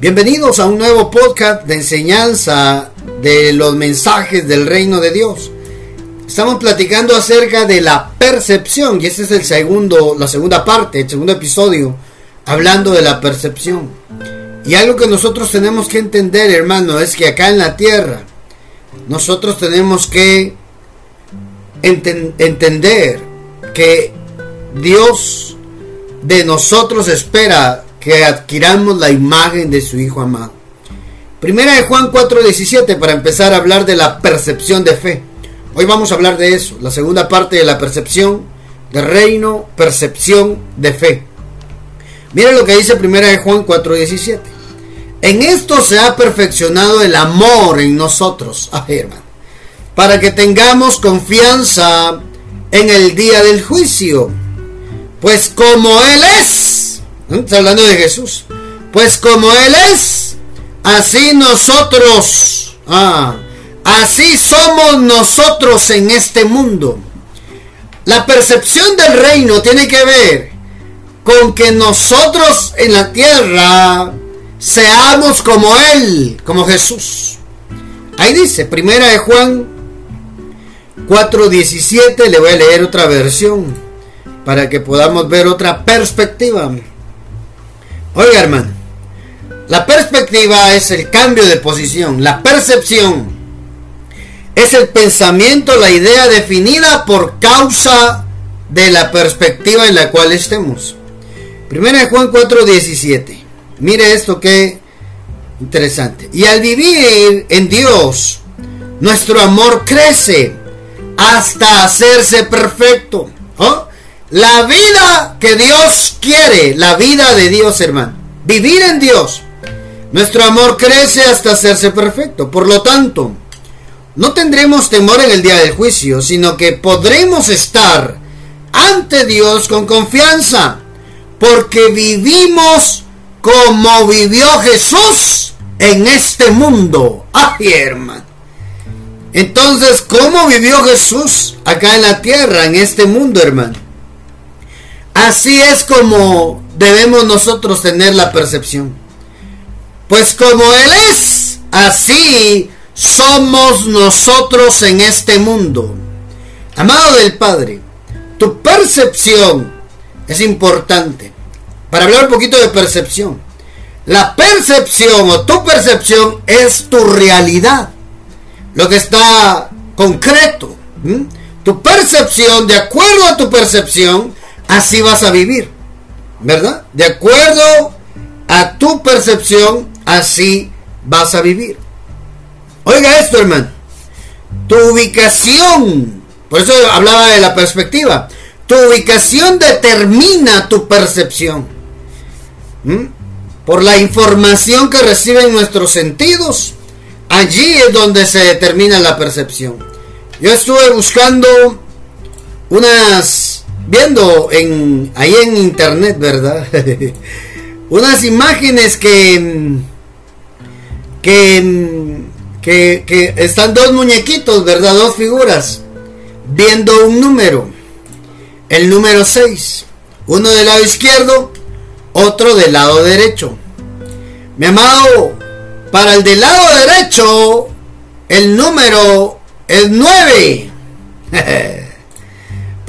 Bienvenidos a un nuevo podcast de enseñanza de los mensajes del reino de Dios. Estamos platicando acerca de la percepción y este es el segundo, la segunda parte, el segundo episodio, hablando de la percepción. Y algo que nosotros tenemos que entender, hermano, es que acá en la tierra nosotros tenemos que entender que Dios de nosotros espera que adquiramos la imagen de su Hijo amado. Primera de Juan 4:17 para empezar a hablar de la percepción de fe. Hoy vamos a hablar de eso, la segunda parte de la percepción de reino, percepción de fe. Miren lo que dice Primera de Juan 4:17. En esto se ha perfeccionado el amor en nosotros, ah, hermano, para que tengamos confianza en el día del juicio. Pues como Él es, Está hablando de Jesús. Pues como Él es, así nosotros, ah, así somos nosotros en este mundo. La percepción del reino tiene que ver con que nosotros en la tierra seamos como Él, como Jesús. Ahí dice, primera de Juan 4.17, le voy a leer otra versión para que podamos ver otra perspectiva. Oiga, hermano, la perspectiva es el cambio de posición, la percepción es el pensamiento, la idea definida por causa de la perspectiva en la cual estemos. Primera de Juan 4:17. Mire esto que interesante. Y al vivir en Dios, nuestro amor crece hasta hacerse perfecto. ¿Oh? La vida que Dios quiere, la vida de Dios, hermano. Vivir en Dios. Nuestro amor crece hasta hacerse perfecto. Por lo tanto, no tendremos temor en el día del juicio, sino que podremos estar ante Dios con confianza, porque vivimos como vivió Jesús en este mundo. ¡Ay, hermano! Entonces, ¿cómo vivió Jesús acá en la tierra, en este mundo, hermano? Así es como debemos nosotros tener la percepción. Pues como Él es, así somos nosotros en este mundo. Amado del Padre, tu percepción es importante. Para hablar un poquito de percepción. La percepción o tu percepción es tu realidad. Lo que está concreto. Tu percepción, de acuerdo a tu percepción, así vas a vivir. ¿Verdad? De acuerdo a tu percepción, así vas a vivir. Oiga esto, hermano. Tu ubicación, por eso hablaba de la perspectiva, tu ubicación determina tu percepción. Por la información que reciben nuestros sentidos, allí es donde se determina la percepción. Yo estuve buscando unas viendo en ahí en internet, ¿verdad? Unas imágenes que que que están dos muñequitos, ¿verdad? Dos figuras viendo un número. El número 6. Uno del lado izquierdo, otro del lado derecho. Mi amado, para el del lado derecho, el número es 9.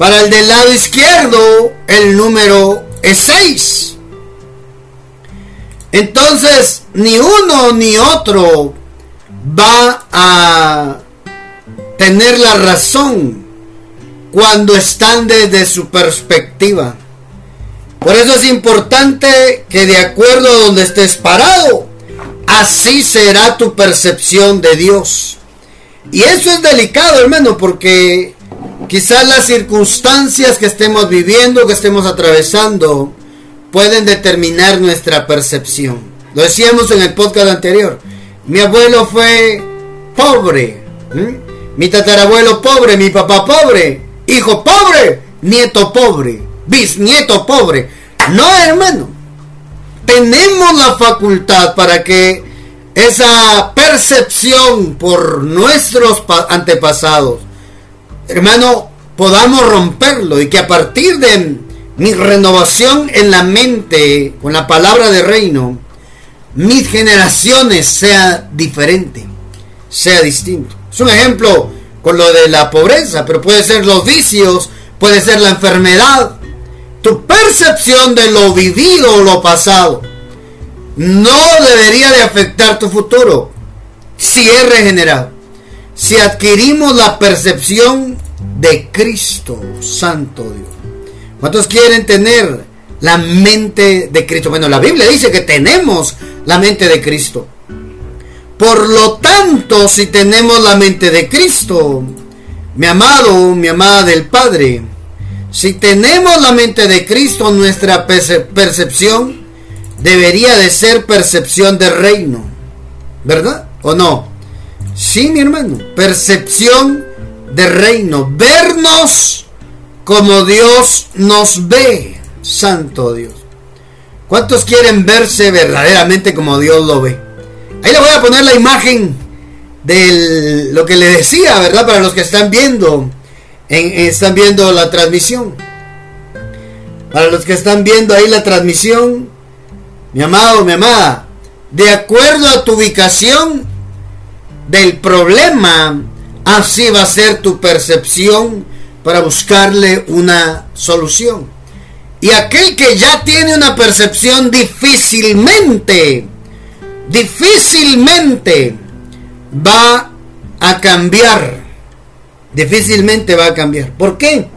Para el del lado izquierdo, el número es 6. Entonces, ni uno ni otro va a tener la razón cuando están desde su perspectiva. Por eso es importante que de acuerdo a donde estés parado, así será tu percepción de Dios. Y eso es delicado, hermano, porque Quizás las circunstancias que estemos viviendo, que estemos atravesando, pueden determinar nuestra percepción. Lo decíamos en el podcast anterior. Mi abuelo fue pobre. Mi tatarabuelo pobre, mi papá pobre, hijo pobre, nieto pobre, bisnieto pobre. No, hermano. Tenemos la facultad para que esa percepción por nuestros antepasados hermano, podamos romperlo y que a partir de mi renovación en la mente con la palabra de reino, mis generaciones sea diferente, sea distinto. Es un ejemplo con lo de la pobreza, pero puede ser los vicios, puede ser la enfermedad. Tu percepción de lo vivido o lo pasado no debería de afectar tu futuro si es regenerado. Si adquirimos la percepción de Cristo, Santo Dios. ¿Cuántos quieren tener la mente de Cristo? Bueno, la Biblia dice que tenemos la mente de Cristo. Por lo tanto, si tenemos la mente de Cristo, mi amado, mi amada del Padre, si tenemos la mente de Cristo, nuestra percepción debería de ser percepción de reino. ¿Verdad? ¿O no? Sí, mi hermano. Percepción de reino. Vernos como Dios nos ve. Santo Dios. ¿Cuántos quieren verse verdaderamente como Dios lo ve? Ahí le voy a poner la imagen de lo que le decía, ¿verdad? Para los que están viendo, están viendo la transmisión. Para los que están viendo ahí la transmisión, mi amado, mi amada, de acuerdo a tu ubicación del problema, así va a ser tu percepción para buscarle una solución. Y aquel que ya tiene una percepción difícilmente, difícilmente va a cambiar. Difícilmente va a cambiar. ¿Por qué?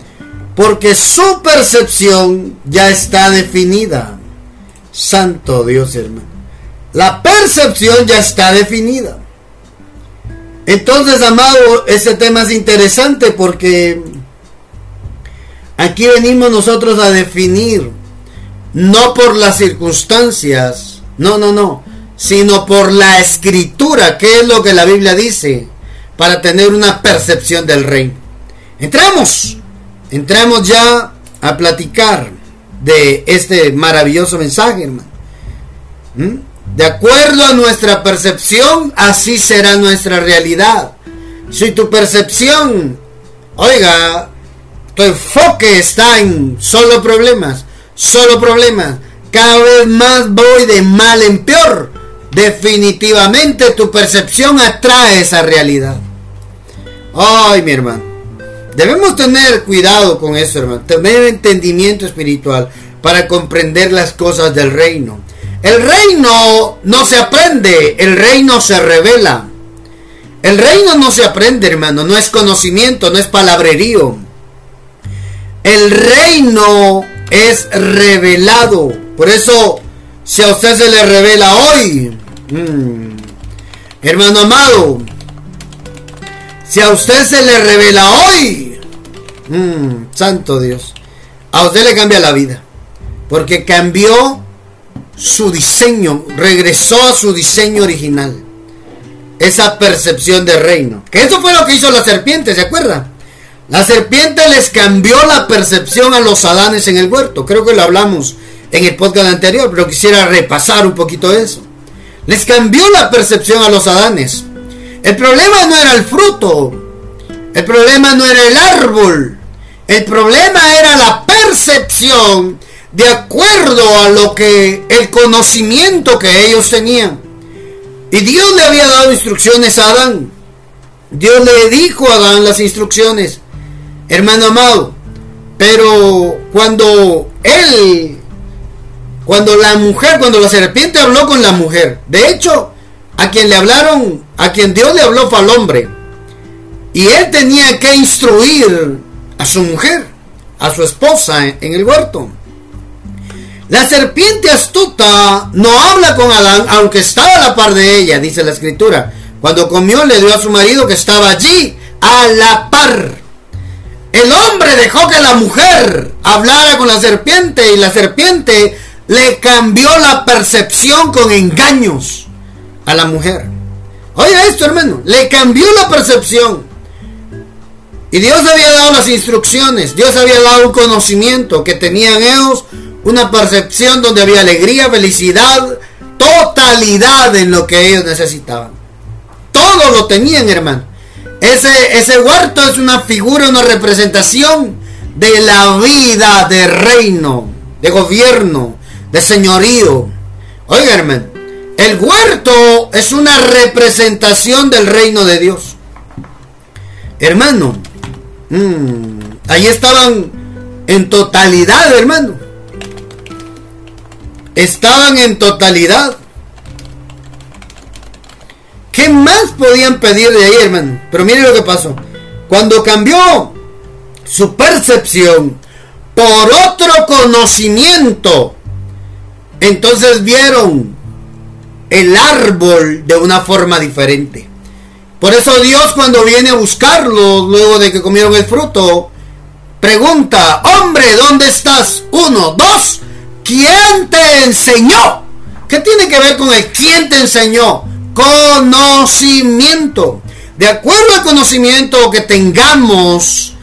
Porque su percepción ya está definida. Santo Dios hermano. La percepción ya está definida. Entonces, amado, este tema es interesante porque aquí venimos nosotros a definir, no por las circunstancias, no, no, no, sino por la escritura, que es lo que la Biblia dice, para tener una percepción del reino. Entramos, entramos ya a platicar de este maravilloso mensaje, hermano. ¿Mm? De acuerdo a nuestra percepción, así será nuestra realidad. Si tu percepción, oiga, tu enfoque está en solo problemas, solo problemas, cada vez más voy de mal en peor, definitivamente tu percepción atrae esa realidad. Ay, mi hermano. Debemos tener cuidado con eso, hermano. Tener entendimiento espiritual para comprender las cosas del reino. El reino no se aprende, el reino se revela. El reino no se aprende, hermano, no es conocimiento, no es palabrerío. El reino es revelado. Por eso, si a usted se le revela hoy, mm, hermano amado, si a usted se le revela hoy, mm, santo Dios, a usted le cambia la vida. Porque cambió su diseño, regresó a su diseño original. Esa percepción de reino. Que eso fue lo que hizo la serpiente, ¿se acuerdan? La serpiente les cambió la percepción a los adanes en el huerto. Creo que lo hablamos en el podcast anterior, pero quisiera repasar un poquito eso. Les cambió la percepción a los adanes. El problema no era el fruto. El problema no era el árbol. El problema era la percepción de acuerdo a lo que el conocimiento que ellos tenían. Y Dios le había dado instrucciones a Adán. Dios le dijo a Adán las instrucciones, hermano amado. Pero cuando él, cuando la mujer, cuando la serpiente habló con la mujer, de hecho, a quien le hablaron, a quien Dios le habló fue al hombre. Y él tenía que instruir a su mujer, a su esposa en el huerto. La serpiente astuta no habla con Adán, aunque estaba a la par de ella, dice la escritura. Cuando comió le dio a su marido que estaba allí, a la par. El hombre dejó que la mujer hablara con la serpiente y la serpiente le cambió la percepción con engaños a la mujer. Oiga esto, hermano, le cambió la percepción. Y Dios había dado las instrucciones, Dios había dado un conocimiento que tenían ellos una percepción donde había alegría, felicidad, totalidad en lo que ellos necesitaban. Todo lo tenían, hermano. Ese, ese huerto es una figura, una representación de la vida de reino, de gobierno, de señorío. Oiga, hermano, El huerto es una representación del reino de Dios. Hermano, mm, ahí estaban en totalidad, hermano. Estaban en totalidad. ¿Qué más podían pedir de ahí, hermano? Pero mire lo que pasó. Cuando cambió su percepción por otro conocimiento, entonces vieron el árbol de una forma diferente. Por eso Dios cuando viene a buscarlos luego de que comieron el fruto, pregunta, hombre, ¿dónde estás? Uno, dos, ¿quién te enseñó? ¿Qué tiene que ver con el quién te enseñó? Conocimiento. De acuerdo al conocimiento que tengamos,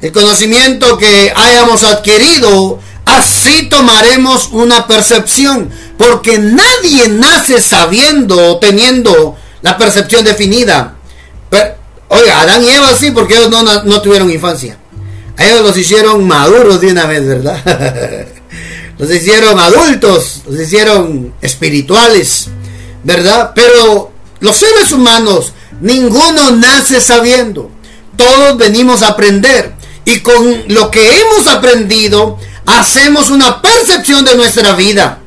el conocimiento que hayamos adquirido, así tomaremos una percepción. Porque nadie nace sabiendo o teniendo la percepción definida. Pero, oiga, Adán y Eva sí, porque ellos no, no tuvieron infancia. A ellos los hicieron maduros de una vez, ¿verdad? los hicieron adultos, los hicieron espirituales, ¿verdad? Pero los seres humanos, ninguno nace sabiendo. Todos venimos a aprender. Y con lo que hemos aprendido, hacemos una percepción de nuestra vida.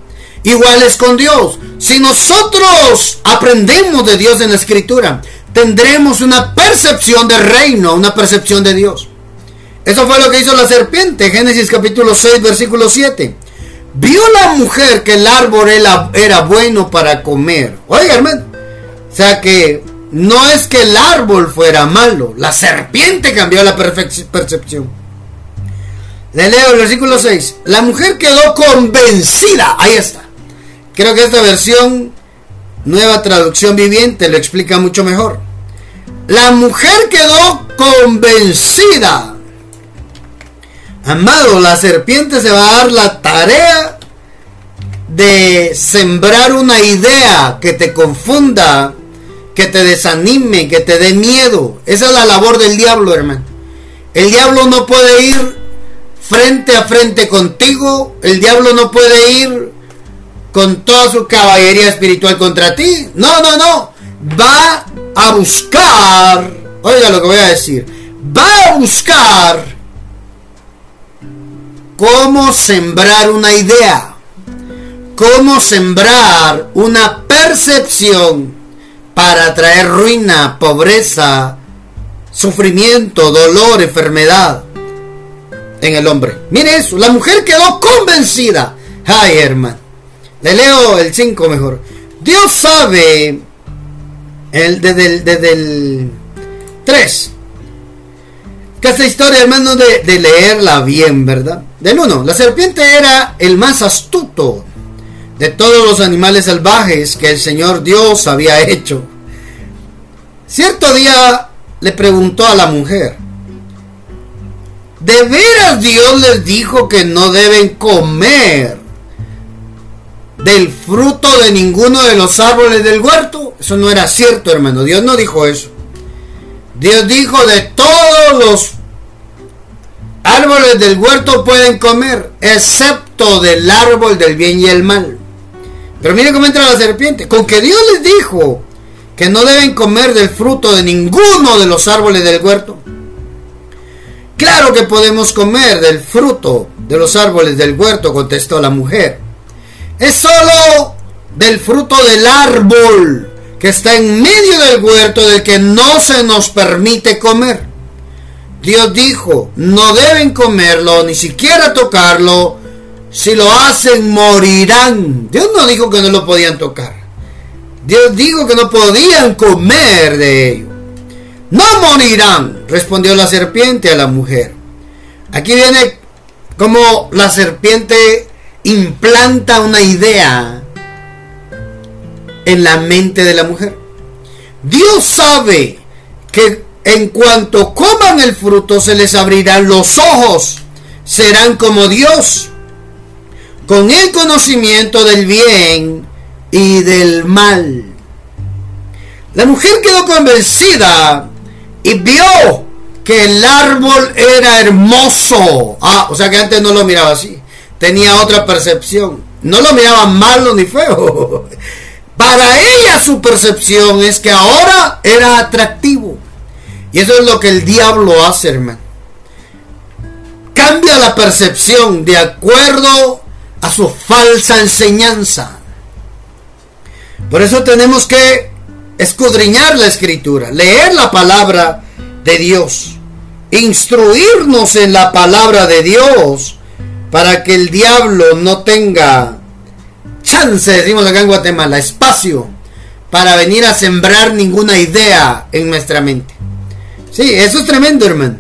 Igual es con Dios. Si nosotros aprendemos de Dios en la escritura, tendremos una percepción del reino, una percepción de Dios. Eso fue lo que hizo la serpiente, Génesis capítulo 6, versículo 7. Vio la mujer que el árbol era, bueno para comer. Oiga, hermano. O sea que no es que el árbol fuera malo, la serpiente cambió la percepción. Le leo el versículo 6. La mujer quedó convencida. Ahí está. Creo que esta versión, nueva traducción viviente, lo explica mucho mejor. La mujer quedó convencida. Amado, la serpiente se va a dar la tarea de sembrar una idea que te confunda, que te desanime, que te dé miedo. Esa es la labor del diablo, hermano. El diablo no puede ir frente a frente contigo. El diablo no puede ir con toda su caballería espiritual contra ti. No, no, no. Va a buscar, oiga lo que voy a decir, va a buscar cómo sembrar una idea, cómo sembrar una percepción para traer ruina, pobreza, sufrimiento, dolor, enfermedad en el hombre. Mire eso, la mujer quedó convencida. Ay, hermano. Le leo el 5 mejor. Dios sabe el, desde, el, 3. Que esta historia, hermano, de, leerla bien, ¿verdad? Del 1. La serpiente era el más astuto de todos los animales salvajes que el Señor Dios había hecho. Cierto día le preguntó a la mujer, ¿De veras Dios les dijo que no deben comer del fruto de ninguno de los árboles del huerto? Eso no era cierto, hermano. Dios no dijo eso. Dios dijo de todos los árboles del huerto pueden comer, excepto del árbol del bien y el mal. Pero mire cómo entra la serpiente. Con que Dios les dijo que no deben comer del fruto de ninguno de los árboles del huerto. Claro que podemos comer del fruto de los árboles del huerto, contestó la mujer. Es solo del fruto del árbol que está en medio del huerto del que no se nos permite comer. Dios dijo, no deben comerlo, ni siquiera tocarlo. Si lo hacen, morirán. Dios no dijo que no lo podían tocar. Dios dijo que no podían comer de ello. No morirán, respondió la serpiente a la mujer. Aquí viene como la serpiente implanta una idea en la mente de la mujer. Dios sabe que en cuanto coman el fruto se les abrirán los ojos, serán como Dios, con el conocimiento del bien y del mal. La mujer quedó convencida y vio que el árbol era hermoso. Ah, o sea que antes no lo miraba así. Tenía otra percepción. No lo miraba malo ni feo. Para ella su percepción es que ahora era atractivo. Y eso es lo que el diablo hace, hermano. Cambia la percepción de acuerdo a su falsa enseñanza. Por eso tenemos que escudriñar la escritura, leer la palabra de Dios, instruirnos en la palabra de Dios para que el diablo no tenga chance, decimos acá en Guatemala, espacio para venir a sembrar ninguna idea en nuestra mente. Sí, eso es tremendo, hermano.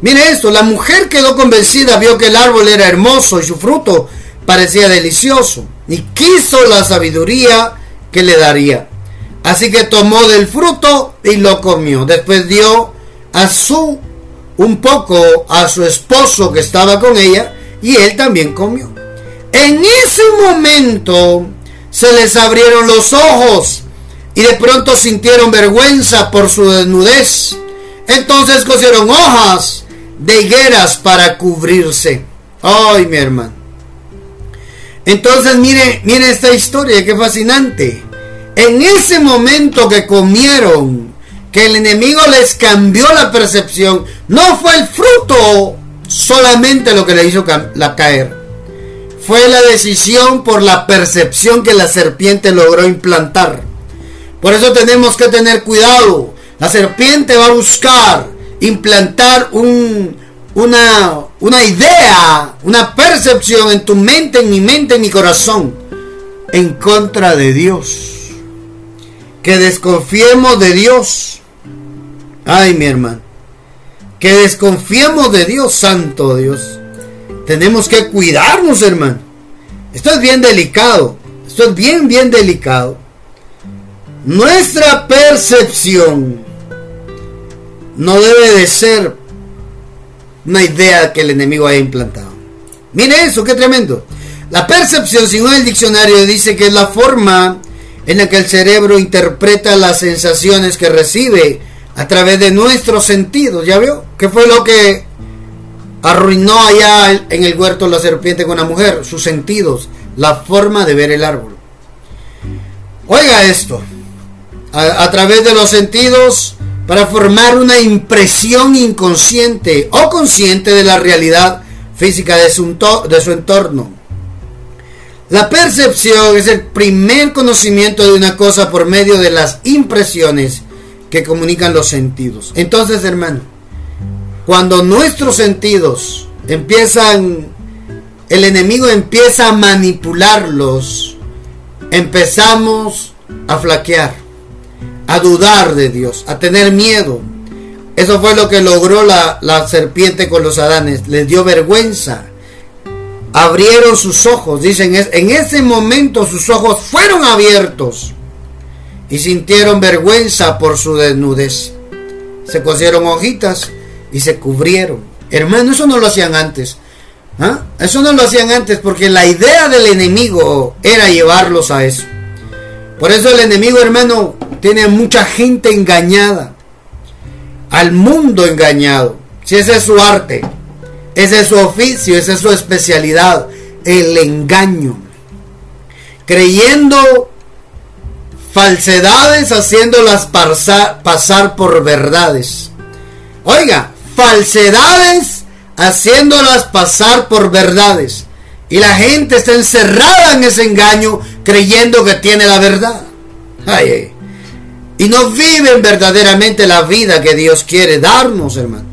Mire esto, la mujer quedó convencida, vio que el árbol era hermoso y su fruto parecía delicioso, y quiso la sabiduría que le daría. Así que tomó del fruto y lo comió. Después dio a su un poco a su esposo que estaba con ella y él también comió. En ese momento se les abrieron los ojos y de pronto sintieron vergüenza por su desnudez. Entonces cosieron hojas de higueras para cubrirse. Ay, mi hermano. Entonces mire, mire esta historia, qué fascinante. En ese momento que comieron, que el enemigo les cambió la percepción, no fue el fruto solamente lo que le hizo la caer. Fue la decisión por la percepción que la serpiente logró implantar. Por eso tenemos que tener cuidado. La serpiente va a buscar implantar un, una, una idea, una percepción en tu mente, en mi mente, en mi corazón, en contra de Dios. Que desconfiemos de Dios. Ay, mi hermano. Que desconfiemos de Dios, Santo Dios. Tenemos que cuidarnos, hermano. Esto es bien delicado. Esto es bien, bien delicado. Nuestra percepción no debe de ser una idea que el enemigo haya implantado. Mire eso, qué tremendo. La percepción, según el diccionario, dice que es la forma en la que el cerebro interpreta las sensaciones que recibe a través de nuestros sentidos. ¿Ya vio? ¿Qué fue lo que arruinó allá en el huerto la serpiente con la mujer? Sus sentidos, la forma de ver el árbol. Oiga esto. A, través de los sentidos para formar una impresión inconsciente o consciente de la realidad física de su entorno. La percepción es el primer conocimiento de una cosa por medio de las impresiones que comunican los sentidos. Entonces, hermano, cuando nuestros sentidos empiezan, el enemigo empieza a manipularlos, empezamos a flaquear a dudar de Dios, a tener miedo. Eso fue lo que logró la, serpiente con los Adanes. Les dio vergüenza. Abrieron sus ojos. Dicen, en ese momento sus ojos fueron abiertos y sintieron vergüenza por su desnudez. Se cosieron hojitas y se cubrieron. Hermano, eso no lo hacían antes. ¿Ah? Eso no lo hacían antes porque la idea del enemigo era llevarlos a eso. Por eso el enemigo, hermano, tiene mucha gente engañada. Al mundo engañado. Si ese es su arte, ese es su oficio, esa es su especialidad. El engaño. Creyendo falsedades, haciéndolas pasar por verdades. Oiga, falsedades, haciéndolas pasar por verdades. Y la gente está encerrada en ese engaño creyendo que tiene la verdad. Ay, y no viven verdaderamente la vida que Dios quiere darnos, hermano.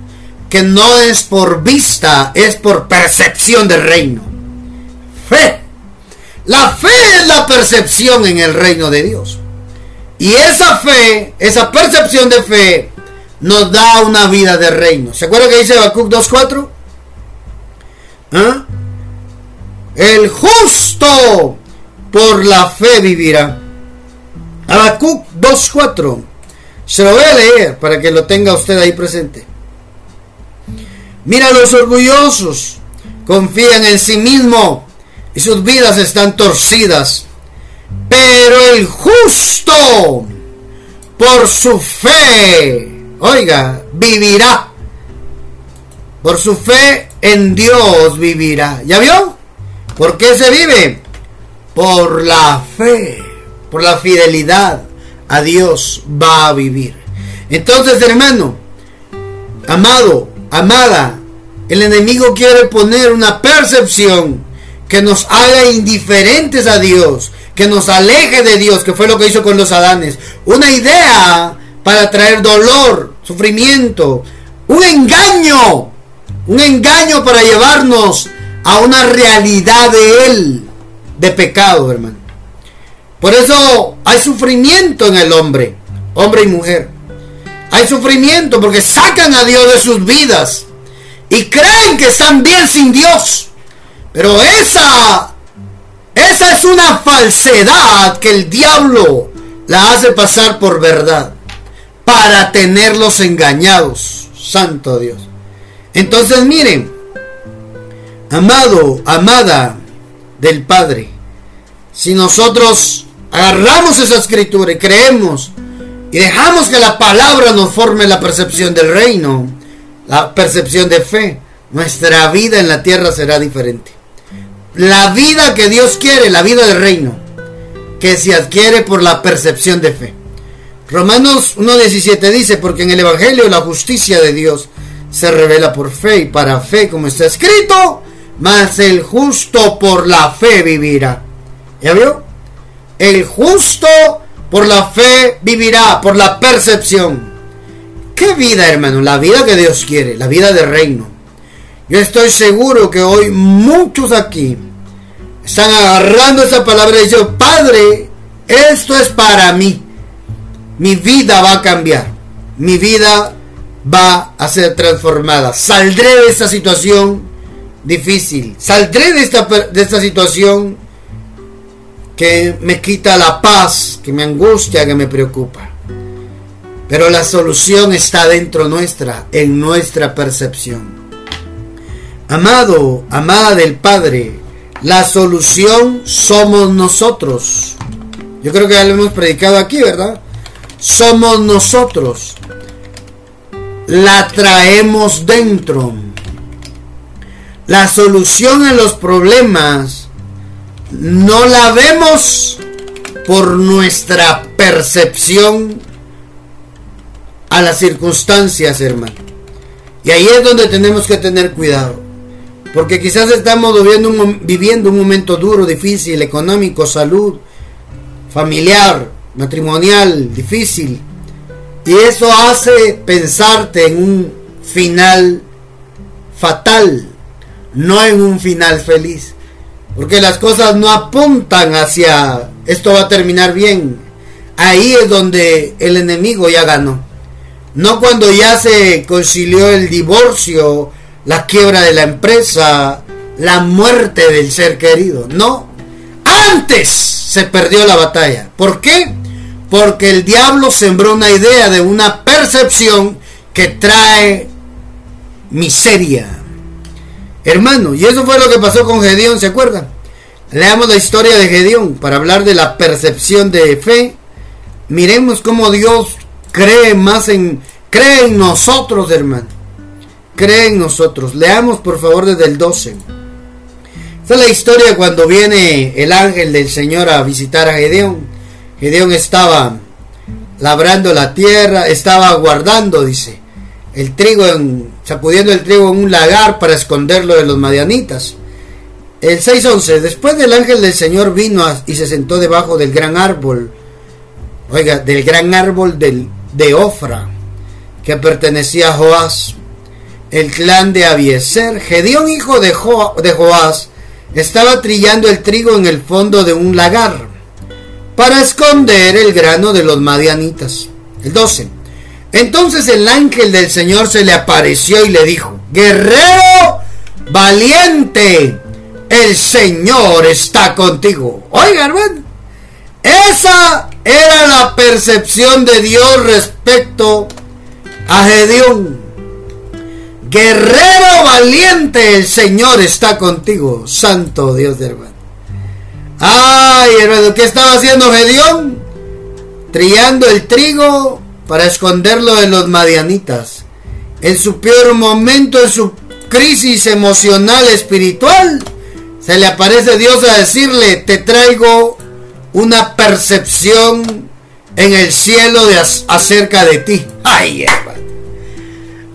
Que no es por vista, es por percepción del reino. Fe. La fe es la percepción en el reino de Dios. Y esa fe, esa percepción de fe, nos da una vida de reino. ¿Se acuerda que dice Habacuc 2.4? ¿Ah? El justo por la fe vivirá. Habacuc 2.4. Se lo voy a leer para que lo tenga usted ahí presente. Mira, los orgullosos confían en sí mismo y sus vidas están torcidas. Pero el justo, por su fe, oiga, vivirá. Por su fe en Dios vivirá. ¿Ya vio? ¿Por qué se vive? Por la fe. por la fidelidad a Dios va a vivir. Entonces, hermano, amado, amada, el enemigo quiere poner una percepción que nos haga indiferentes a Dios, que nos aleje de Dios, que fue lo que hizo con los Adanes. Una idea para traer dolor, sufrimiento, un engaño, un engaño para llevarnos a una realidad de Él, de pecado, hermano. Por eso hay sufrimiento en el hombre, hombre y mujer. Hay sufrimiento porque sacan a Dios de sus vidas y creen que están bien sin Dios. Pero esa, esa es una falsedad que el diablo la hace pasar por verdad para tenerlos engañados. Santo Dios. Entonces miren, amado, amada del Padre, si nosotros agarramos esa escritura y creemos y dejamos que la palabra nos forme la percepción del reino, la percepción de fe, nuestra vida en la tierra será diferente. La vida que Dios quiere, la vida del reino, que se adquiere por la percepción de fe. Romanos 1.17 dice, porque en el Evangelio la justicia de Dios se revela por fe y para fe, como está escrito, mas el justo por la fe vivirá. ¿Ya vio? El justo por la fe vivirá, por la percepción. ¿Qué vida, hermano? La vida que Dios quiere, la vida de reino. Yo estoy seguro que hoy muchos aquí están agarrando esa palabra y diciendo, Padre, esto es para mí. Mi vida va a cambiar. Mi vida va a ser transformada. Saldré de esta situación difícil. Saldré de esta, de esta situación que me quita la paz, que me angustia, que me preocupa. Pero la solución está dentro nuestra, en nuestra percepción. Amado, amada del Padre, la solución somos nosotros. Yo creo que ya lo hemos predicado aquí, ¿verdad? Somos nosotros. La traemos dentro. La solución a los problemas no la vemos por nuestra percepción a las circunstancias, hermano. Y ahí es donde tenemos que tener cuidado. Porque quizás estamos viviendo un, momento duro, difícil, económico, salud, familiar, matrimonial, difícil. Y eso hace pensarte en un final fatal, no en un final feliz. Porque las cosas no apuntan hacia esto va a terminar bien. Ahí es donde el enemigo ya ganó. No cuando ya se concilió el divorcio, la quiebra de la empresa, la muerte del ser querido. No. Antes se perdió la batalla. ¿Por qué? Porque el diablo sembró una idea de una percepción que trae miseria, Hermano, y eso fue lo que pasó con Gedeón, ¿se acuerdan? Leamos la historia de Gedeón para hablar de la percepción de fe. Miremos cómo Dios cree más en cree en nosotros, hermano. Cree en nosotros. Leamos por favor desde el 12. Esta es la historia cuando viene el ángel del Señor a visitar a Gedeón. Gedeón estaba labrando la tierra, estaba guardando, dice, el trigo en, sacudiendo el trigo en un lagar para esconderlo de los madianitas. El 6.11, después del ángel del Señor vino y se sentó debajo del gran árbol, oiga, del gran árbol del, de Ofra, que pertenecía a Joás, el clan de Abieser. Gedeón, hijo de, de Joás, estaba trillando el trigo en el fondo de un lagar, para esconder el grano de los madianitas. El 12. Entonces el ángel del Señor se le apareció y le dijo, guerrero valiente, el Señor está contigo. Oiga, hermano, esa era la percepción de Dios respecto a Gedeón. Guerrero valiente, el Señor está contigo, santo Dios de hermano. Ay, hermano, ¿qué estaba haciendo Gedeón? Trillando el trigo para esconderlo de los madianitas. En su peor momento, en su crisis emocional espiritual, se le aparece Dios a decirle, te traigo una percepción en el cielo de acerca de ti. ¡Ay, hermano!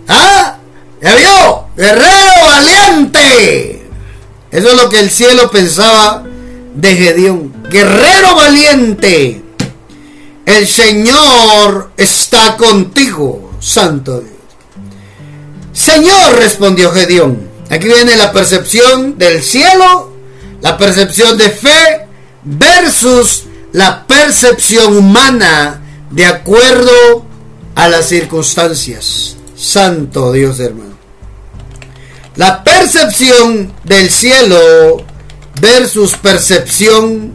¡Ah! ¿Ya vio? ¡Guerrero valiente! Eso es lo que el cielo pensaba de Gedeón. ¡Guerrero valiente! El Señor está contigo, Santo Dios. Señor, respondió Gedeón. Aquí viene la percepción del cielo, la percepción de fe versus la percepción humana de acuerdo a las circunstancias. Santo Dios hermano. La percepción del cielo versus percepción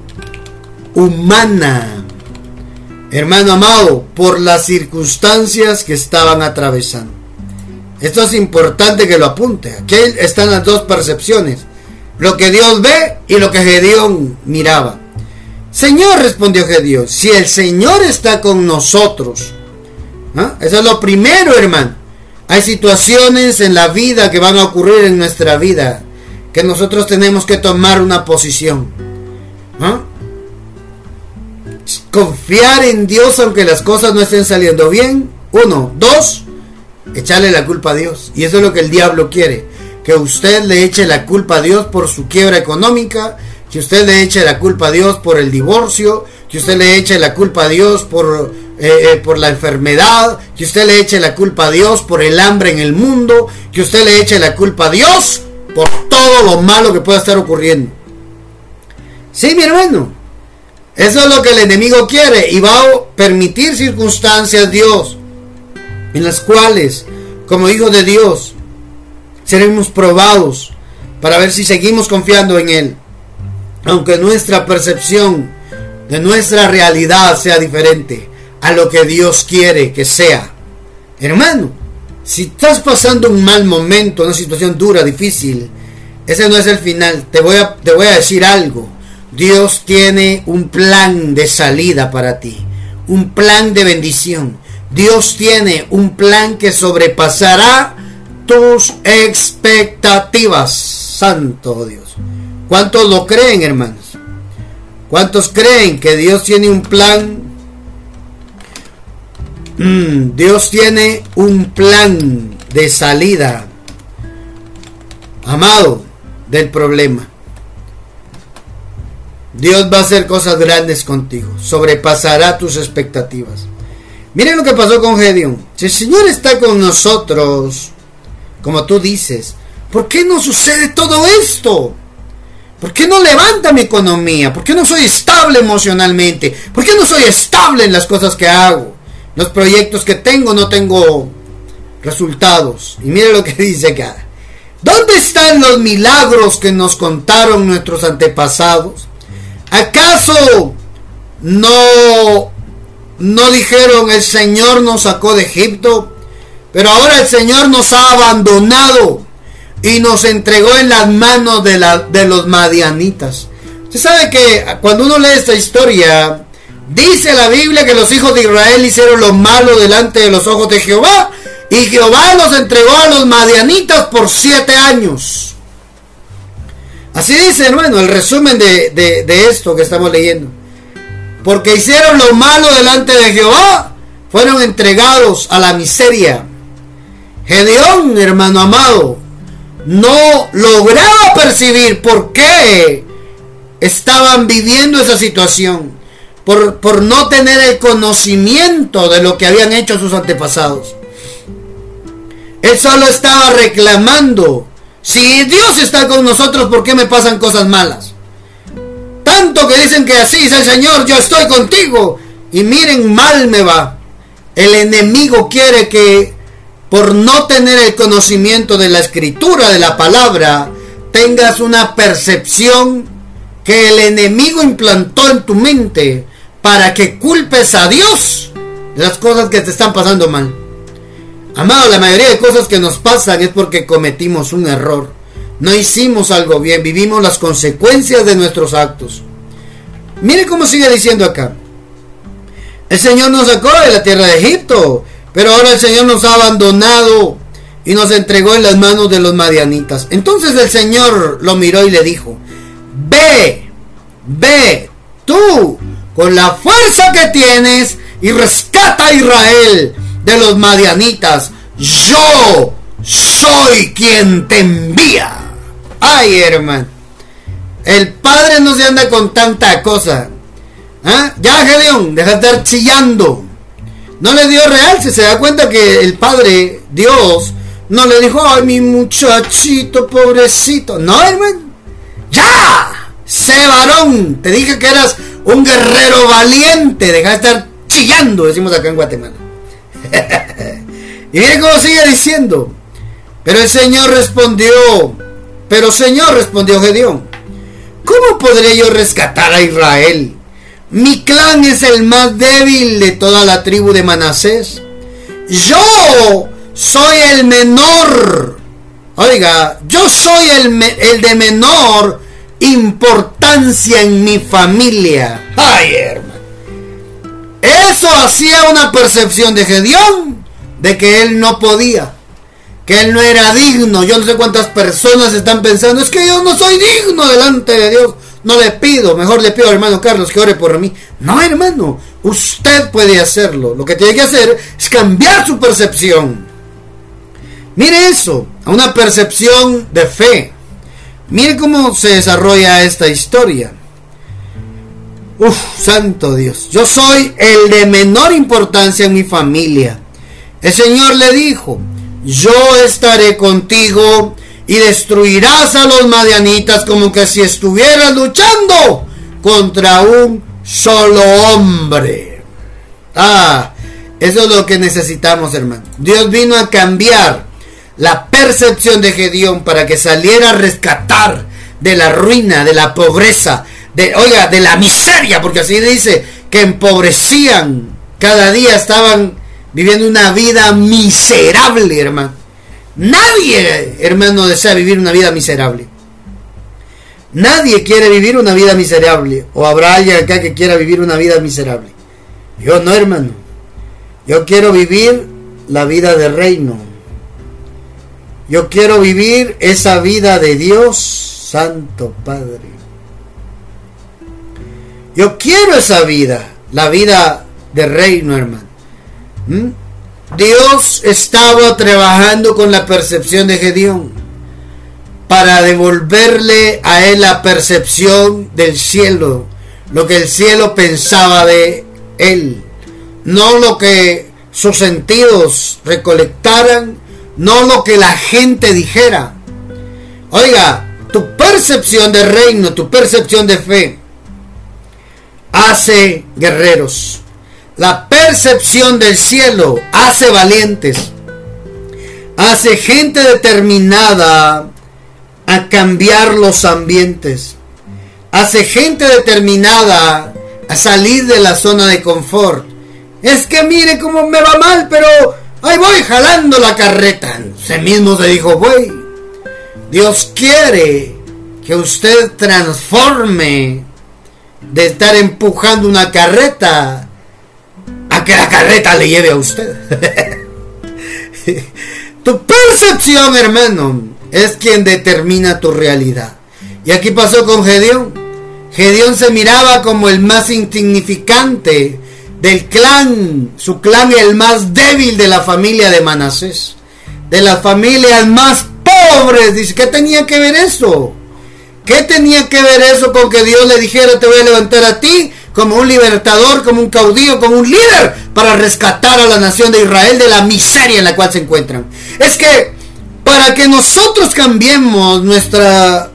humana. Hermano amado, por las circunstancias que estaban atravesando. Esto es importante que lo apunte. Aquí están las dos percepciones. Lo que Dios ve y lo que Gedeón miraba. Señor, respondió Gedeón, si el Señor está con nosotros. ¿ah? Eso es lo primero, hermano. Hay situaciones en la vida que van a ocurrir en nuestra vida que nosotros tenemos que tomar una posición. Confiar en Dios aunque las cosas no estén saliendo bien. Uno. Dos. Echarle la culpa a Dios. Y eso es lo que el diablo quiere. Que usted le eche la culpa a Dios por su quiebra económica que usted le eche la culpa a Dios por el divorcio, que usted le eche la culpa a Dios por, eh, eh, por la enfermedad, que usted le eche la culpa a Dios por el hambre en el mundo, que usted le eche la culpa a Dios por todo lo malo que pueda estar ocurriendo. Sí, mi hermano. Eso es lo que el enemigo quiere y va a permitir circunstancias Dios en las cuales, como hijos de Dios, seremos probados para ver si seguimos confiando en Él aunque nuestra percepción de nuestra realidad sea diferente a lo que Dios quiere que sea. Hermano, si estás pasando un mal momento, una situación dura, difícil, ese no es el final. Te voy a, te voy a decir algo. Dios tiene un plan de salida para ti, un plan de bendición. Dios tiene un plan que sobrepasará tus expectativas. Santo Dios. ¿Cuántos lo creen, hermanos? ¿Cuántos creen que Dios tiene un plan? Mm, Dios tiene un plan de salida, amado, del problema. Dios va a hacer cosas grandes contigo, sobrepasará tus expectativas. Miren lo que pasó con Gedeón. Si el Señor está con nosotros, como tú dices, ¿por qué no sucede todo esto? ¿Por qué no levanta mi economía? ¿Por qué no soy estable emocionalmente? ¿Por qué no soy estable en las cosas que hago? Los proyectos que tengo no tengo resultados. Y mire lo que dice acá. ¿Dónde están los milagros que nos contaron nuestros antepasados? ¿Acaso no no dijeron el Señor nos sacó de Egipto? Pero ahora el Señor nos ha abandonado y nos entregó en las manos de, la, de los madianitas. Usted sabe que cuando uno lee esta historia, dice la Biblia que los hijos de Israel hicieron lo malo delante de los ojos de Jehová y Jehová los entregó a los madianitas por siete años. Así dice, hermano, el resumen de, de esto que estamos leyendo. Porque hicieron lo malo delante de Jehová, fueron entregados a la miseria. Gedeón, hermano amado, no lograba percibir por qué estaban viviendo esa situación, por, por no tener el conocimiento de lo que habían hecho sus antepasados. Él solo estaba reclamando, si Dios está con nosotros, ¿por qué me pasan cosas malas? Tanto que dicen que así es el Señor, yo estoy contigo. Y miren, mal me va. El enemigo quiere que por no tener el conocimiento de la escritura, de la palabra, tengas una percepción que el enemigo implantó en tu mente para que culpes a Dios de las cosas que te están pasando mal. Amado, la mayoría de cosas que nos pasan es porque cometimos un error. No hicimos algo bien, vivimos las consecuencias de nuestros actos. Mire cómo sigue diciendo acá. El Señor nos sacó de la tierra de Egipto pero ahora el Señor nos ha abandonado y nos entregó en las manos de los madianitas. Entonces el Señor lo miró y le dijo, ve, ve, tú, con la fuerza que tienes y rescata a Israel de los madianitas. Yo soy quien te envía. Ay, hermano. El padre no se anda con tanta cosa. ¿Ah? Ya, Gedeón, deja de estar chillando. No le dio real, si se da cuenta que el padre, Dios, no le dijo, ay, mi muchachito, pobrecito. No, hermano. ¡Ya! Sé varón. Te dije que eras un guerrero valiente. Deja de estar chillando, decimos acá en Guatemala. y miren cómo sigue diciendo. Pero el Señor respondió. Pero Señor respondió Gedeón. ¿Cómo podré yo rescatar a Israel? Mi clan es el más débil de toda la tribu de Manasés. Yo soy el menor. Oiga, yo soy el, el de menor importancia en mi familia. Ay, hermano. Eso hacía una percepción de Gedeón de que él no podía, que él no era digno. Yo no sé cuántas personas están pensando, es que yo no soy digno delante de Dios. No le pido, mejor le pido al hermano Carlos que ore por mí. No, hermano, usted puede hacerlo. Lo que tiene que hacer es cambiar su percepción. Mire eso, a una percepción de fe. Mire cómo se desarrolla esta historia. Uf, santo Dios. Yo soy el de menor importancia en mi familia. El Señor le dijo, yo estaré contigo y destruirás a los madianitas como que si estuvieras luchando contra un solo hombre. Ah, eso es lo que necesitamos, hermano. Dios vino a cambiar la percepción de Gedeón para que saliera a rescatar de la ruina, de la pobreza, de, oiga, de la miseria, porque así dice, que empobrecían, cada día estaban viviendo una vida miserable, hermano. Nadie, hermano, desea vivir una vida miserable. Nadie quiere vivir una vida miserable. O habrá alguien acá que quiera vivir una vida miserable. Yo no, hermano. Yo quiero vivir la vida de reino. Yo quiero vivir esa vida de Dios, Santo Padre. Yo quiero esa vida, la vida de reino, hermano. ¿Mm? Dios estaba trabajando con la percepción de Gedeón para devolverle a él la percepción del cielo, lo que el cielo pensaba de él, no lo que sus sentidos recolectaran no lo que la gente dijera. Oiga, tu percepción de reino, tu percepción de fe, hace guerreros. La percepción del cielo hace valientes. Hace gente determinada a cambiar los ambientes. Hace gente determinada a salir de la zona de confort. Es que mire cómo me va mal, pero Ahí voy jalando la carreta. Se mismo se dijo, voy. Dios quiere que usted transforme de estar empujando una carreta a que la carreta le lleve a usted. tu percepción, hermano, es quien determina tu realidad. Y aquí pasó con Gedeón. Gedeón se miraba como el más insignificante del clan, su clan el más débil de la familia de Manasés, de las familias más pobres. Dice, ¿qué tenía que ver eso? ¿Qué tenía que ver eso con que Dios le dijera, te voy a levantar a ti como un libertador, como un caudillo, como un líder para rescatar a la nación de Israel de la miseria en la cual se encuentran? Es que para que nosotros cambiemos nuestro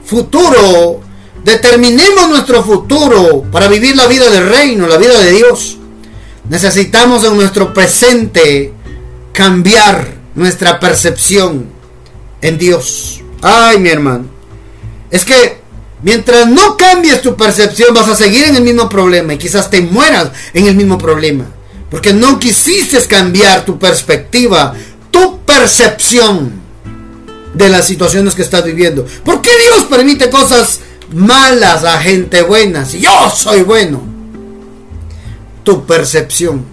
futuro, determinemos nuestro futuro para vivir la vida del reino, la vida de Dios, Necesitamos en nuestro presente cambiar nuestra percepción en Dios. Ay, mi hermano. Es que mientras no cambies tu percepción vas a seguir en el mismo problema y quizás te mueras en el mismo problema. Porque no quisiste cambiar tu perspectiva, tu percepción de las situaciones que estás viviendo. ¿Por qué Dios permite cosas malas a gente buena si yo soy bueno? Tu percepción.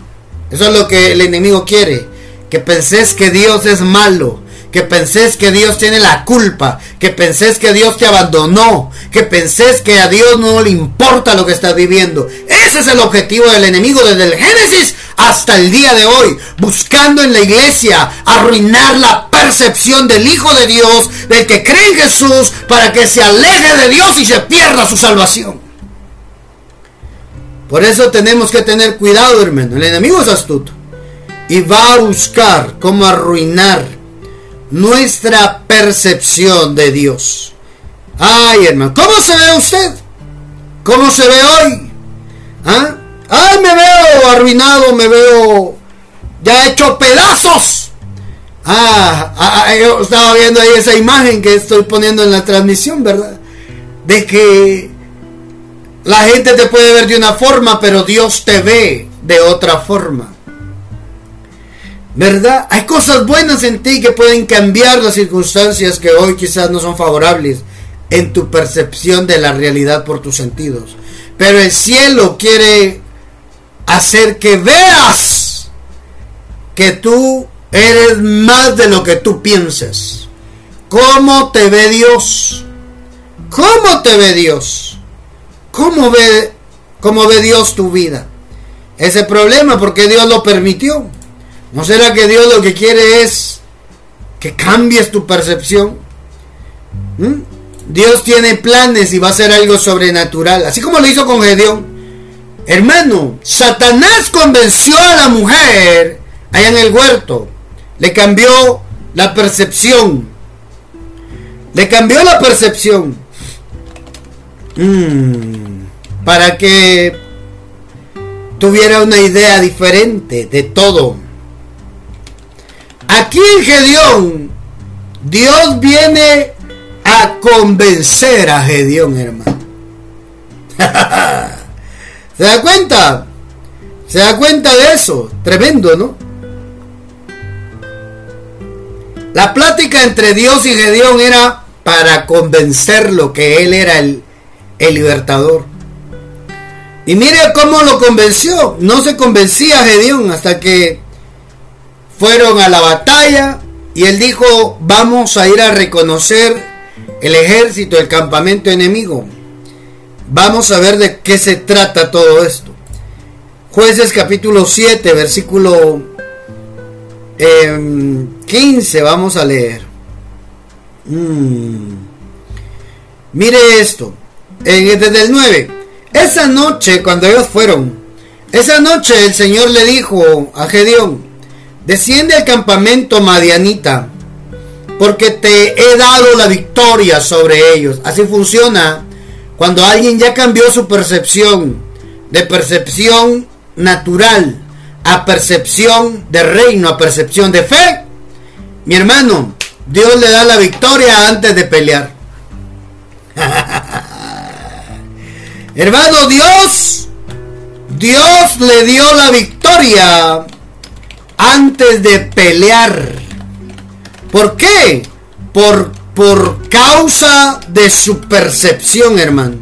Eso es lo que el enemigo quiere. Que penses que Dios es malo. que pensés que Dios tiene la culpa, que pensés que Dios te abandonó, que pensés que a Dios no le importa lo que estás viviendo. Ese es el objetivo del enemigo desde el Génesis hasta el día de hoy, buscando en la iglesia arruinar la percepción del Hijo de Dios, del que cree en Jesús, para que se aleje de Dios y se pierda su salvación. Por eso tenemos que tener cuidado, hermano. El enemigo es astuto y va a buscar cómo arruinar nuestra percepción de Dios. Ay, hermano, ¿cómo se ve usted? ¿Cómo se ve hoy? ¿Ah? Ay, me veo arruinado, me veo ya hecho pedazos. Ah, ah, ah, yo estaba viendo ahí esa imagen que estoy poniendo en la transmisión, ¿verdad? De que la gente te puede ver de una forma, pero Dios te ve de otra forma. ¿Verdad? Hay cosas buenas en ti que pueden cambiar las circunstancias que hoy quizás no son favorables en tu percepción de la realidad por tus sentidos. Pero el cielo quiere hacer que veas que tú eres más de lo que tú piensas. ¿Cómo te ve Dios? ¿Cómo te ve Dios? ¿Cómo ve, cómo ve Dios tu vida? Ese problema, porque Dios lo permitió. ¿No será que Dios lo que quiere es que cambies tu percepción? ¿Mm? Dios tiene planes y va a hacer algo sobrenatural, así como lo hizo con Gedeón. Hermano, Satanás convenció a la mujer allá en el huerto, le cambió la percepción, le cambió la percepción mm, para que tuviera una idea diferente de todo. Aquí en Gedeón, Dios viene a convencer a Gedeón, hermano. ¿Se da cuenta? ¿Se da cuenta de eso? Tremendo, ¿no? La plática entre Dios y Gedeón era para convencerlo que él era el, el libertador. Y mire cómo lo convenció. No se convencía a Gedeón hasta que fueron a la batalla y él dijo, vamos a ir a reconocer el ejército, el campamento enemigo. Vamos a ver de qué se trata todo esto. Jueces capítulo 7, versículo 15, em, vamos a leer. Mm. Mire esto, desde el 9. Esa noche, cuando ellos fueron, esa noche el Señor le dijo a Gedeón, Desciende al campamento madianita, porque te he dado la victoria sobre ellos. Así funciona cuando alguien ya cambió su percepción de percepción natural a percepción de reino, a percepción de fe. Mi hermano, Dios le da la victoria antes de pelear. hermano, Dios, Dios le dio la victoria antes de pelear. ¿Por qué? Por, por causa de su percepción, hermano.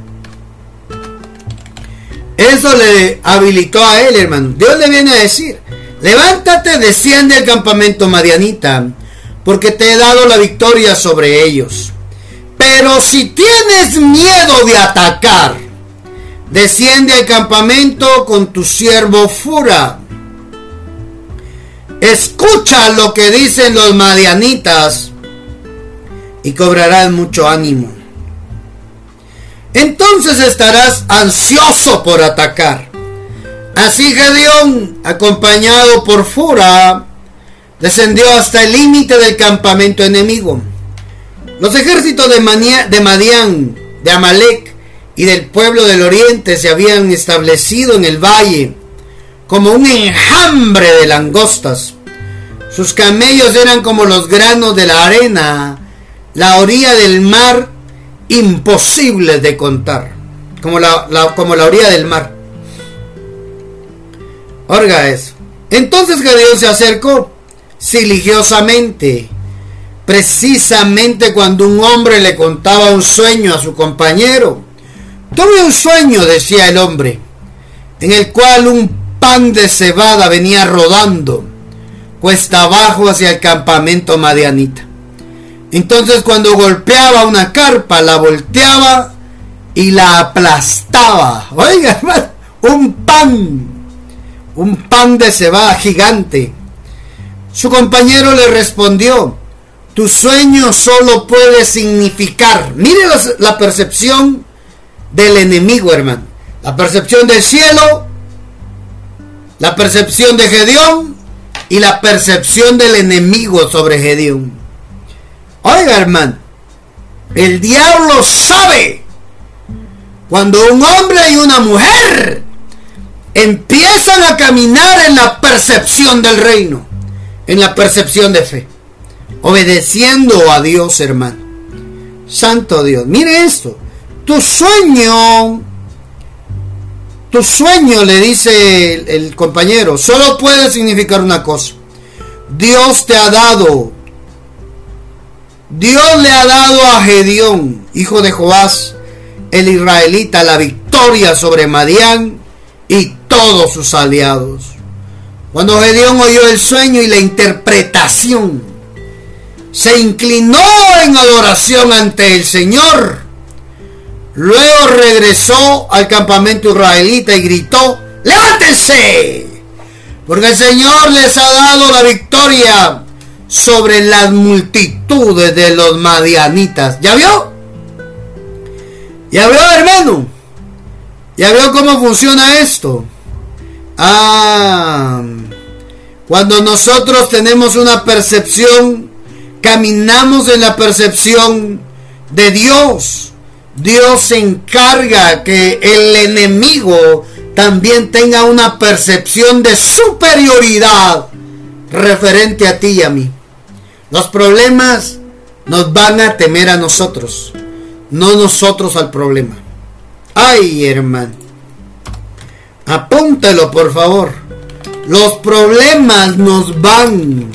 Eso le habilitó a él, hermano. Dios le viene a decir, levántate, desciende al campamento Madianita, porque te he dado la victoria sobre ellos. Pero si tienes miedo de atacar, desciende al campamento con tu siervo Fura Escucha lo que dicen los madianitas y cobrarás mucho ánimo. Entonces estarás ansioso por atacar. Así Gedeón, acompañado por Fura, descendió hasta el límite del campamento enemigo. Los ejércitos de, de Madián, de Amalek y del pueblo del oriente se habían establecido en el valle como un enjambre de langostas. Sus camellos eran como los granos de la arena, la orilla del mar imposible de contar, como la, como la orilla del mar. Orga eso. Entonces Gedeón se acercó siligiosamente, precisamente cuando un hombre le contaba un sueño a su compañero. Tuve un sueño, decía el hombre, en el cual un pan de cebada venía rodando cuesta abajo hacia el campamento madianita. Entonces cuando golpeaba una carpa, la volteaba y la aplastaba. Oiga, un pan, un pan de cebada gigante. Su compañero le respondió, tu sueño solo puede significar, mire la, percepción del enemigo, hermano. La percepción del cielo, la percepción de Gedeón y la percepción del enemigo sobre Gedeón. Oiga, hermano, el diablo sabe cuando un hombre y una mujer empiezan a caminar en la percepción del reino, en la percepción de fe, obedeciendo a Dios, hermano. Santo Dios, mire esto, tu sueño, tu sueño, le dice el, compañero, solo puede significar una cosa. Dios te ha dado Dios le ha dado a Gedeón, hijo de Joás, el israelita, la victoria sobre Madián y todos sus aliados. Cuando Gedeón oyó el sueño y la interpretación, se inclinó en adoración ante el Señor. Luego regresó al campamento israelita y gritó, levántense, porque el Señor les ha dado la victoria sobre las multitudes de los madianitas. ¿Ya vio? ¿Ya vio, hermano? ¿Ya vio cómo funciona esto? Ah, cuando nosotros tenemos una percepción, caminamos en la percepción de Dios. Dios encarga que el enemigo también tenga una percepción de superioridad referente a ti y a mí. Los problemas nos van a temer a nosotros, no nosotros al problema. Ay, hermano. Apúntalo, por favor. Los problemas nos van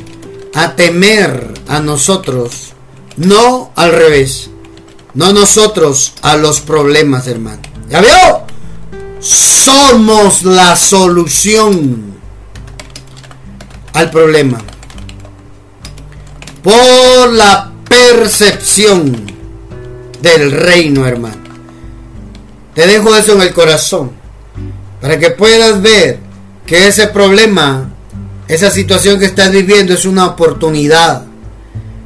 a temer a nosotros, no al revés. No nosotros a los problemas, hermano. ¿Ya veo? Somos la solución al problema por la percepción del reino, hermano. Te dejo eso en el corazón para que puedas ver que ese problema, esa situación que estás viviendo es una oportunidad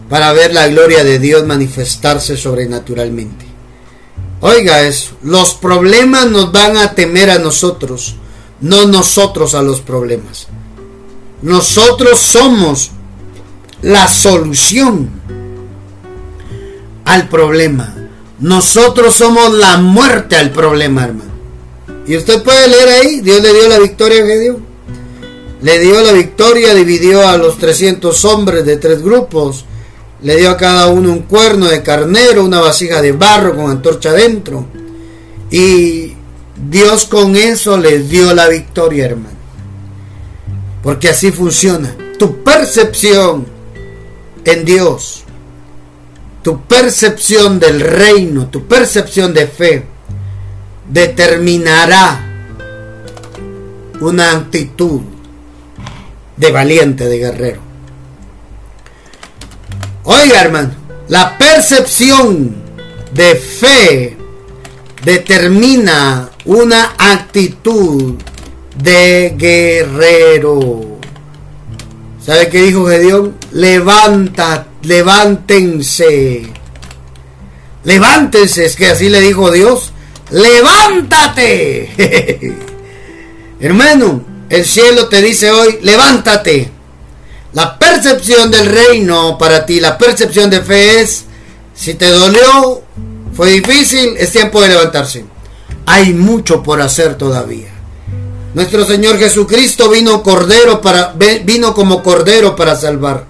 para ver la gloria de Dios manifestarse sobrenaturalmente. Oiga eso, los problemas nos van a temer a nosotros, no nosotros a los problemas. Nosotros somos la solución al problema. Nosotros somos la muerte al problema, hermano. Y usted puede leer ahí, Dios le dio la victoria a Gedeón. Le dio la victoria, dividió a los 300 hombres de tres grupos. Le dio a cada uno un cuerno de carnero, una vasija de barro con antorcha adentro. Y Dios con eso les dio la victoria, hermano. Porque así funciona. Tu percepción en Dios, tu percepción del reino, tu percepción de fe, determinará una actitud de valiente, de guerrero. Oiga, hermano, la percepción de fe determina una actitud de guerrero. ¿Sabe qué dijo Gedeón? Levanta, levántense. Levántense, es que así le dijo Dios. Levántate. Hermano, el cielo te dice hoy, levántate. La percepción del reino para ti, la percepción de fe es, si te dolió, fue difícil, es tiempo de levantarse. Hay mucho por hacer todavía. Nuestro Señor Jesucristo vino cordero para vino como cordero para salvar.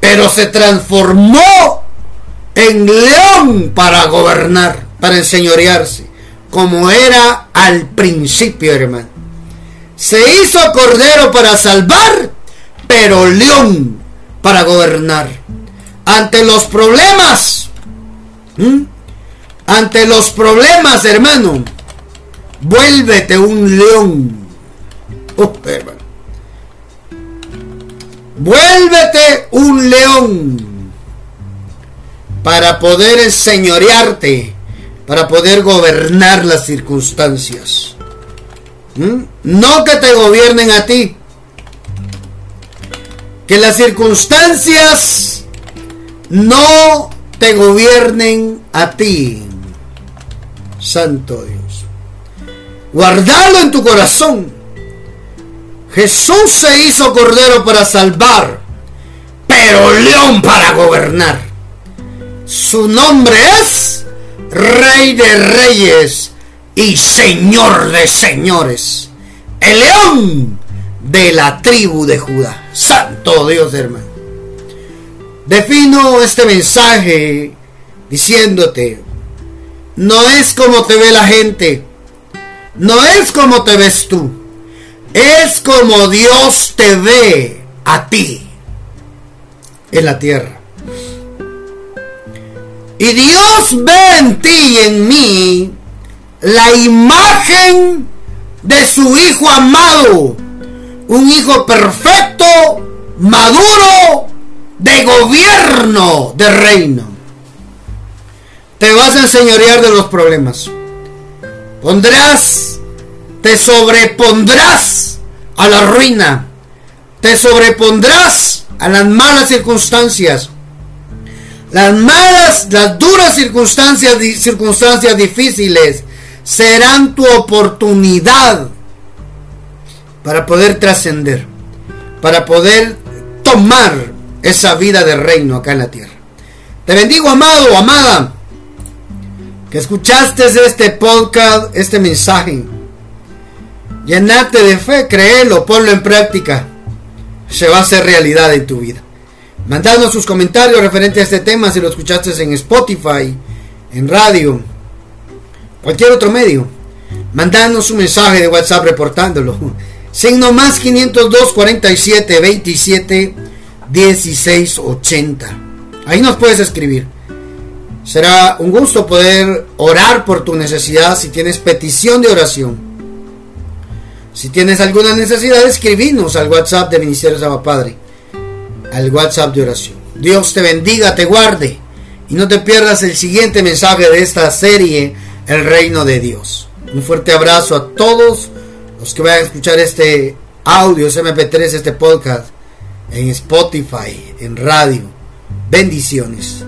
Pero se transformó en león para gobernar, para enseñorearse, como era al principio, hermano. Se hizo cordero para salvar, pero león para gobernar. Ante los problemas, ante los problemas, hermano, Vuélvete un león. Oh, Vuélvete un león. para poder enseñorearte, para poder gobernar las circunstancias. No que te gobiernen a ti, que las circunstancias no te gobiernen a ti. Santo Dios. Guardalo en tu corazón. Jesús se hizo cordero para salvar, pero león para gobernar. Su nombre es Rey de Reyes y Señor de Señores. El león de la tribu de Judá. Santo Dios, hermano. Defino este mensaje diciéndote, no es como te ve la gente, no es como te ves tú, es como Dios te ve a ti en la tierra. Y Dios ve en ti y en mí la imagen de su Hijo amado. Un Hijo perfecto, maduro, de gobierno, de reino. Te vas a enseñorear de los problemas. Pondrás, te sobrepondrás a la ruina. Te sobrepondrás a las malas circunstancias las malas, las duras circunstancias, circunstancias difíciles serán tu oportunidad para poder trascender, para poder tomar esa vida de reino acá en la tierra. Te bendigo, amado, amada, que escuchaste este podcast, este mensaje. Llenate de fe, créelo, ponlo en práctica. Se va a hacer realidad en tu vida. Mandadnos sus comentarios referente a este tema si lo escuchaste en Spotify, en radio, cualquier otro medio. Mandadnos un mensaje de WhatsApp reportándolo. Signo más 502 47 27 16 80. Ahí nos puedes escribir. Será un gusto poder orar por tu necesidad si tienes petición de oración. Si tienes alguna necesidad, escribinos al WhatsApp de Ministerio Saba Padre al WhatsApp de oración. Dios te bendiga, te guarde y no te pierdas el siguiente mensaje de esta serie, El Reino de Dios. Un fuerte abrazo a todos los que vayan a escuchar este audio, este MP3, este podcast en Spotify, en radio. Bendiciones.